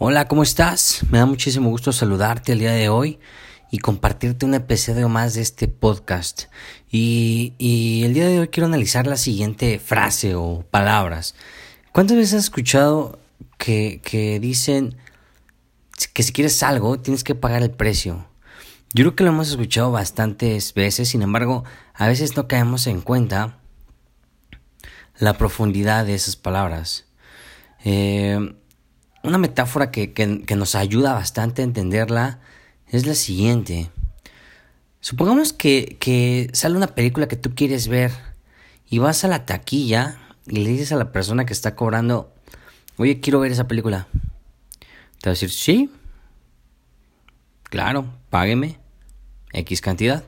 Hola, ¿cómo estás? Me da muchísimo gusto saludarte el día de hoy y compartirte un episodio más de este podcast. Y, y, el día de hoy quiero analizar la siguiente frase o palabras. ¿Cuántas veces has escuchado que, que dicen que si quieres algo tienes que pagar el precio? Yo creo que lo hemos escuchado bastantes veces, sin embargo, a veces no caemos en cuenta la profundidad de esas palabras. Eh, una metáfora que, nos ayuda bastante a entenderla es la siguiente. Supongamos que, que sale una película que tú quieres ver y vas a la taquilla y le dices a la persona que está cobrando, oye, quiero ver esa película. Te va a decir, sí, claro, págueme X cantidad.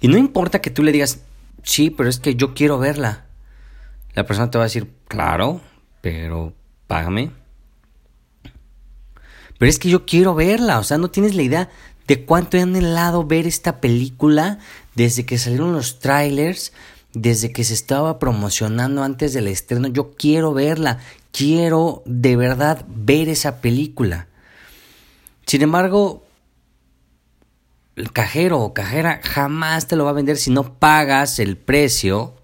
Y no importa que tú le digas, sí, pero es que yo quiero verla. La persona te va a decir, claro, pero págame pero es que yo quiero verla, o sea, no tienes la idea de cuánto he anhelado ver esta película desde que salieron los trailers, desde que se estaba promocionando antes del estreno. Yo quiero verla, quiero de verdad ver esa película. Sin embargo, el cajero o cajera jamás te lo va a vender si no pagas el precio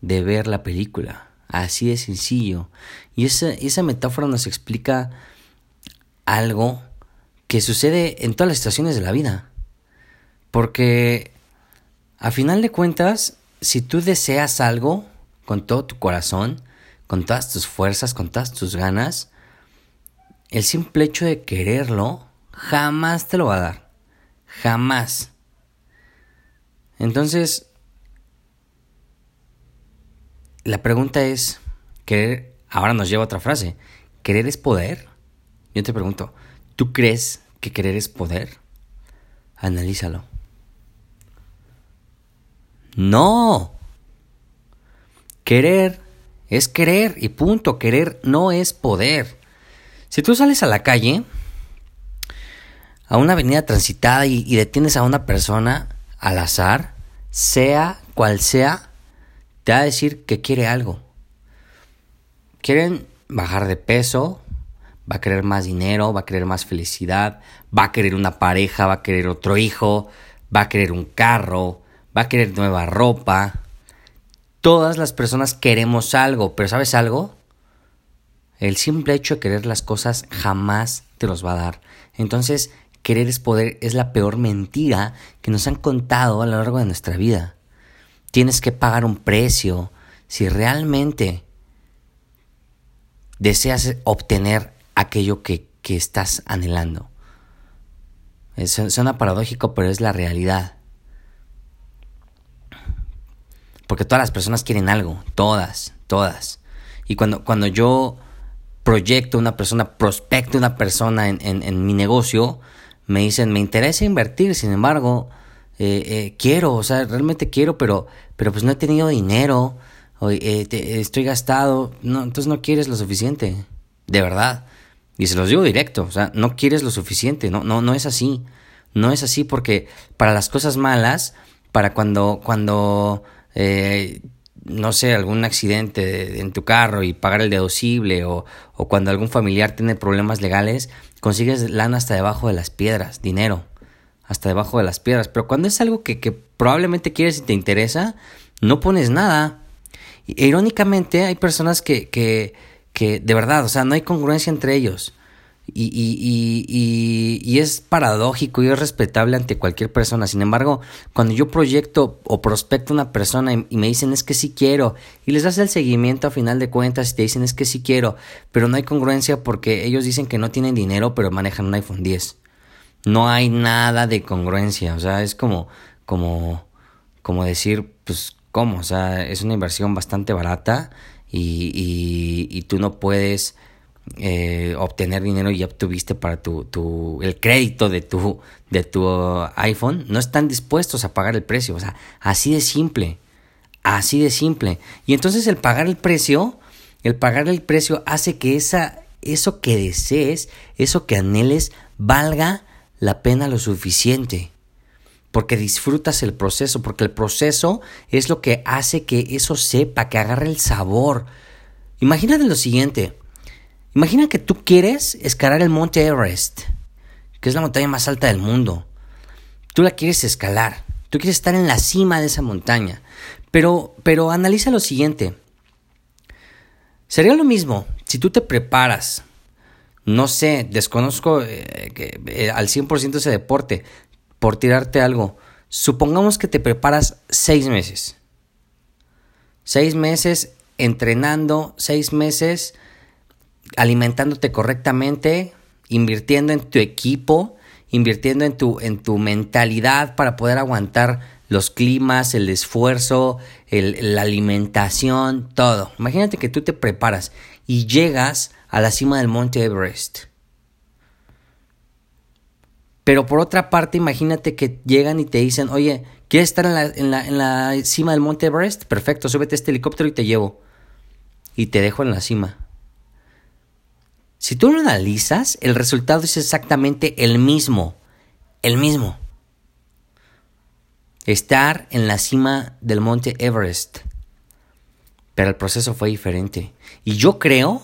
de ver la película. Así de sencillo. Y esa, esa metáfora nos explica algo que sucede en todas las situaciones de la vida. Porque a final de cuentas, si tú deseas algo con todo tu corazón, con todas tus fuerzas, con todas tus ganas, el simple hecho de quererlo jamás te lo va a dar. Jamás. Entonces, la pregunta es, querer, ahora nos lleva otra frase, ¿querer es poder? Yo te pregunto, ¿tú crees que querer es poder? Analízalo. No. Querer es querer y punto. Querer no es poder. Si tú sales a la calle, a una avenida transitada y, y detienes a una persona al azar, sea cual sea, te va a decir que quiere algo. Quieren bajar de peso, va a querer más dinero, va a querer más felicidad, va a querer una pareja, va a querer otro hijo, va a querer un carro, va a querer nueva ropa. Todas las personas queremos algo, pero ¿sabes algo? El simple hecho de querer las cosas jamás te los va a dar. Entonces, querer es poder es la peor mentira que nos han contado a lo largo de nuestra vida. Tienes que pagar un precio si realmente deseas obtener aquello que, estás anhelando. suena paradójico, pero es la realidad. Porque todas las personas quieren algo, todas, todas. Y cuando, cuando yo proyecto una persona, prospecto una persona en, mi negocio, me dicen, me interesa invertir, sin embargo, eh, eh, quiero, o sea, realmente quiero, pero, pero pues no he tenido dinero, eh, estoy gastado, no, entonces no quieres lo suficiente, de verdad. Y se los digo directo, o sea, no quieres lo suficiente, no, no, no es así. No es así porque para las cosas malas, para cuando, cuando, eh, no sé, algún accidente en tu carro y pagar el deducible o, o cuando algún familiar tiene problemas legales, consigues lana hasta debajo de las piedras, dinero, hasta debajo de las piedras. Pero cuando es algo que, que probablemente quieres y te interesa, no pones nada. E, irónicamente, hay personas que, que que de verdad, o sea, no hay congruencia entre ellos. Y, y, y, y, es paradójico y es respetable ante cualquier persona. Sin embargo, cuando yo proyecto o prospecto a una persona y, me dicen es que sí quiero, y les das el seguimiento a final de cuentas y te dicen es que sí quiero, pero no hay congruencia porque ellos dicen que no tienen dinero pero manejan un iPhone 10. No hay nada de congruencia, o sea, es como, como, como decir, pues, ¿cómo? O sea, es una inversión bastante barata y, y, tú no puedes eh, obtener dinero y ya obtuviste para tu, tu, el crédito de tu, de tu iPhone, no están dispuestos a pagar el precio. O sea, así de simple. Así de simple. Y entonces el pagar el precio, el pagar el precio hace que esa, eso que desees, eso que anheles, valga la pena lo suficiente porque disfrutas el proceso, porque el proceso es lo que hace que eso sepa, que agarre el sabor. Imagínate lo siguiente, Imagina que tú quieres escalar el monte Everest, que es la montaña más alta del mundo. Tú la quieres escalar, tú quieres estar en la cima de esa montaña. Pero, pero analiza lo siguiente. Sería lo mismo si tú te preparas, no sé, desconozco eh, eh, al 100% ese deporte, por tirarte algo. Supongamos que te preparas seis meses. Seis meses entrenando, seis meses alimentándote correctamente, invirtiendo en tu equipo, invirtiendo en tu, en tu mentalidad para poder aguantar los climas, el esfuerzo, la alimentación, todo. Imagínate que tú te preparas y llegas a la cima del monte Everest. Pero por otra parte, imagínate que llegan y te dicen, oye, ¿quieres estar en la, en la, en la cima del monte Everest? Perfecto, súbete a este helicóptero y te llevo. Y te dejo en la cima. Si tú lo analizas, el resultado es exactamente el mismo. El mismo. Estar en la cima del monte Everest. Pero el proceso fue diferente. Y yo creo,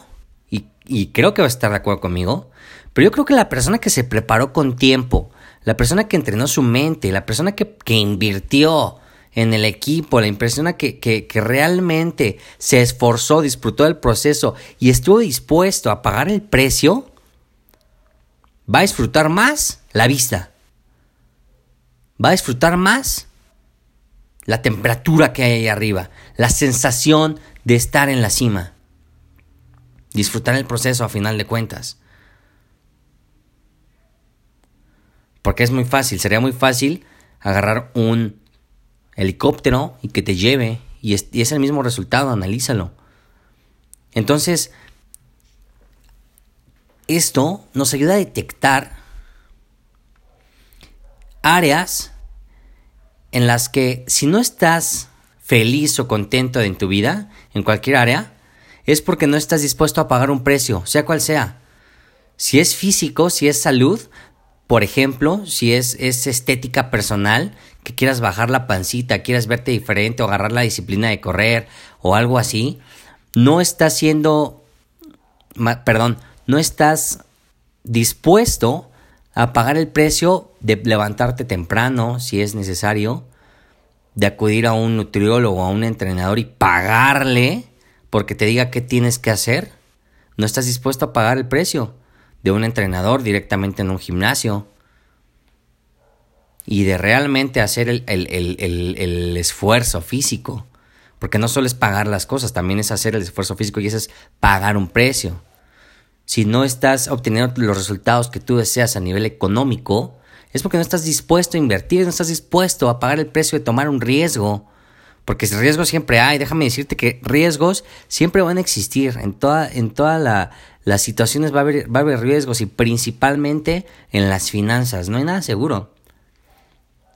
y, creo que va a estar de acuerdo conmigo, pero yo creo que la persona que se preparó con tiempo, la persona que entrenó su mente, la persona que, que invirtió, en el equipo, la impresión que, que, que realmente se esforzó, disfrutó del proceso y estuvo dispuesto a pagar el precio, va a disfrutar más la vista. Va a disfrutar más la temperatura que hay ahí arriba, la sensación de estar en la cima. Disfrutar el proceso a final de cuentas. Porque es muy fácil, sería muy fácil agarrar un helicóptero y que te lleve y es, el mismo resultado, analízalo. Entonces, esto nos ayuda a detectar áreas en las que si no estás feliz o contento en tu vida, en cualquier área, es porque no estás dispuesto a pagar un precio, sea cual sea. Si es físico, si es salud, por ejemplo, si es, es estética personal, que quieras bajar la pancita, quieras verte diferente o agarrar la disciplina de correr o algo así, no estás siendo, perdón, no estás dispuesto a pagar el precio de levantarte temprano si es necesario, de acudir a un nutriólogo, a un entrenador y pagarle porque te diga qué tienes que hacer. No estás dispuesto a pagar el precio de un entrenador directamente en un gimnasio y de realmente hacer el, esfuerzo físico. Porque no solo es pagar las cosas, también es hacer el esfuerzo físico y eso es pagar un precio. Si no estás obteniendo los resultados que tú deseas a nivel económico, es porque no estás dispuesto a invertir, no estás dispuesto a pagar el precio de tomar un riesgo. Porque riesgos siempre hay, déjame decirte que riesgos siempre van a existir. En toda, en toda la, las situaciones va a, haber, va a haber riesgos y principalmente en las finanzas. No hay nada seguro.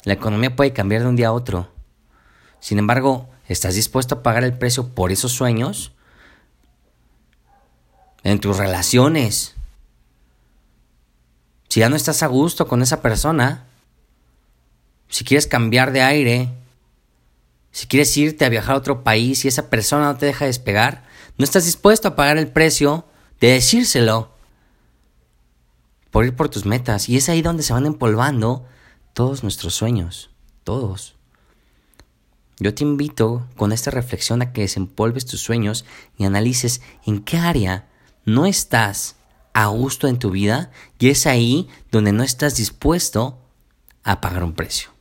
La economía puede cambiar de un día a otro. Sin embargo, ¿estás dispuesto a pagar el precio por esos sueños? En tus relaciones. Si ya no estás a gusto con esa persona, si quieres cambiar de aire, si quieres irte a viajar a otro país y esa persona no te deja despegar, no estás dispuesto a pagar el precio de decírselo por ir por tus metas. Y es ahí donde se van empolvando todos nuestros sueños, todos. Yo te invito con esta reflexión a que desempolves tus sueños y analices en qué área no estás a gusto en tu vida y es ahí donde no estás dispuesto a pagar un precio.